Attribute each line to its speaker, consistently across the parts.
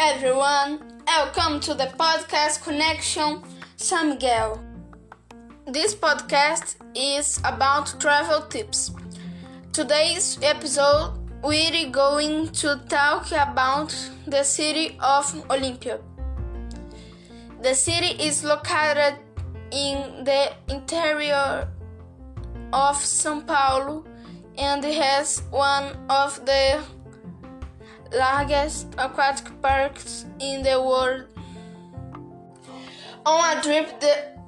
Speaker 1: everyone, welcome to the podcast Connection San Miguel. This podcast is about travel tips. Today's episode, we're going to talk about the city of Olympia. The city is located in the interior of São Paulo and has one of the largest aquatic parks in the world. On a trip, the,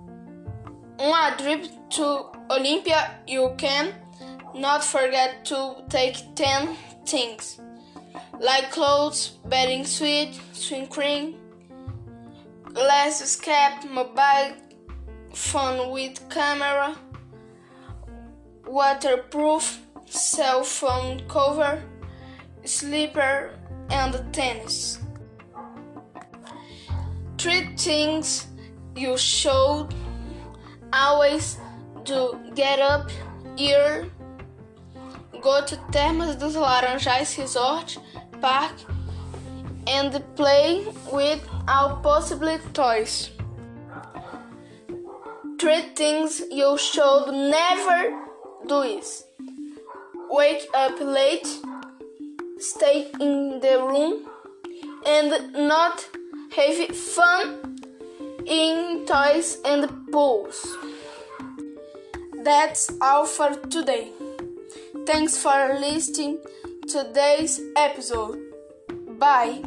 Speaker 1: on a trip to Olympia, you can not forget to take 10 things like clothes, bathing suit, swim cream, glasses, cap, mobile phone with camera, waterproof cell phone cover, slipper, and tennis. Three things you should always do get up here, go to Termas dos Laranjais Resort Park, and play with our possible toys. Three things you should never do is wake up late, stay in the room, and not have fun in toys and pools. That's all for today. Thanks for listening to today's episode. Bye.